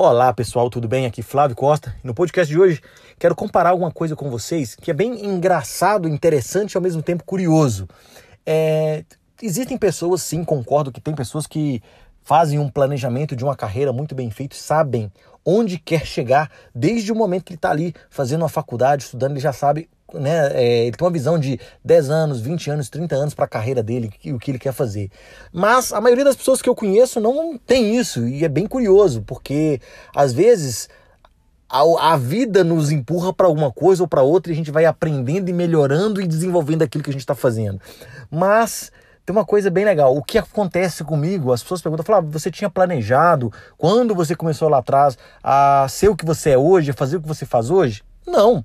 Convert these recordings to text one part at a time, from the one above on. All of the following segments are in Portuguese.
Olá pessoal, tudo bem? Aqui Flávio Costa. No podcast de hoje quero comparar alguma coisa com vocês que é bem engraçado, interessante e ao mesmo tempo curioso. É... Existem pessoas, sim, concordo que tem pessoas que fazem um planejamento de uma carreira muito bem feito, sabem onde quer chegar desde o momento que ele está ali fazendo uma faculdade, estudando, ele já sabe né, é, ele tem uma visão de 10 anos, 20 anos, 30 anos para a carreira dele e o que ele quer fazer. Mas a maioria das pessoas que eu conheço não tem isso e é bem curioso, porque às vezes a, a vida nos empurra para alguma coisa ou para outra e a gente vai aprendendo e melhorando e desenvolvendo aquilo que a gente está fazendo. Mas tem uma coisa bem legal. O que acontece comigo? As pessoas perguntam, falam, você tinha planejado quando você começou lá atrás a ser o que você é hoje, a fazer o que você faz hoje? Não.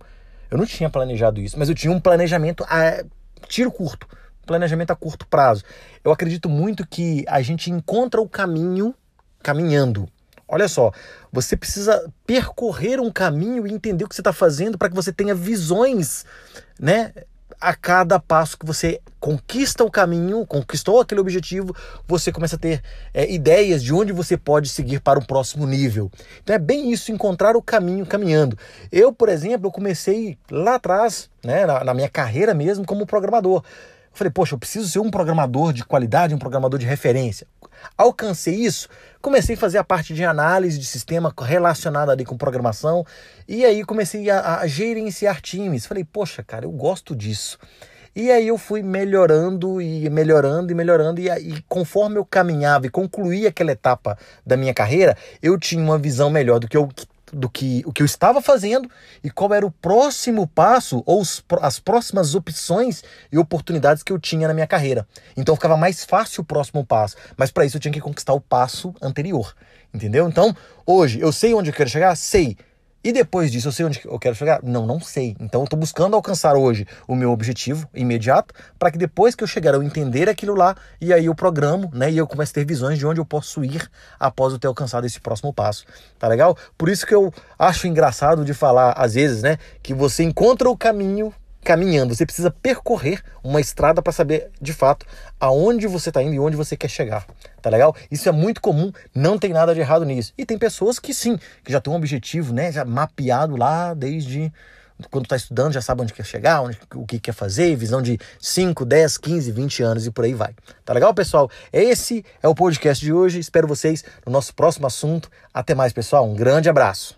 Eu não tinha planejado isso, mas eu tinha um planejamento a tiro curto, planejamento a curto prazo. Eu acredito muito que a gente encontra o caminho caminhando. Olha só, você precisa percorrer um caminho e entender o que você está fazendo para que você tenha visões, né? A cada passo que você conquista o caminho, conquistou aquele objetivo, você começa a ter é, ideias de onde você pode seguir para o próximo nível. Então é bem isso, encontrar o caminho caminhando. Eu, por exemplo, eu comecei lá atrás, né, na, na minha carreira mesmo, como programador. Eu falei, poxa, eu preciso ser um programador de qualidade, um programador de referência. Alcancei isso, comecei a fazer a parte de análise de sistema relacionada ali com programação e aí comecei a, a gerenciar times. Falei, poxa, cara, eu gosto disso. E aí eu fui melhorando e melhorando e melhorando e, e conforme eu caminhava e concluía aquela etapa da minha carreira, eu tinha uma visão melhor do que eu do que o que eu estava fazendo e qual era o próximo passo ou os, as próximas opções e oportunidades que eu tinha na minha carreira. Então ficava mais fácil o próximo passo, mas para isso eu tinha que conquistar o passo anterior, entendeu? Então, hoje eu sei onde eu quero chegar, sei. E depois disso, eu sei onde eu quero chegar? Não, não sei. Então eu estou buscando alcançar hoje o meu objetivo imediato, para que depois que eu chegar eu entender aquilo lá, e aí eu programo, né? E eu começo a ter visões de onde eu posso ir após eu ter alcançado esse próximo passo. Tá legal? Por isso que eu acho engraçado de falar, às vezes, né? Que você encontra o caminho caminhando. Você precisa percorrer uma estrada para saber de fato aonde você está indo e onde você quer chegar. Tá legal? Isso é muito comum, não tem nada de errado nisso. E tem pessoas que sim, que já têm um objetivo, né, já mapeado lá desde quando está estudando, já sabe onde quer chegar, onde, o que quer fazer, visão de 5, 10, 15, 20 anos e por aí vai. Tá legal, pessoal? Esse é o podcast de hoje. Espero vocês no nosso próximo assunto. Até mais, pessoal. Um grande abraço.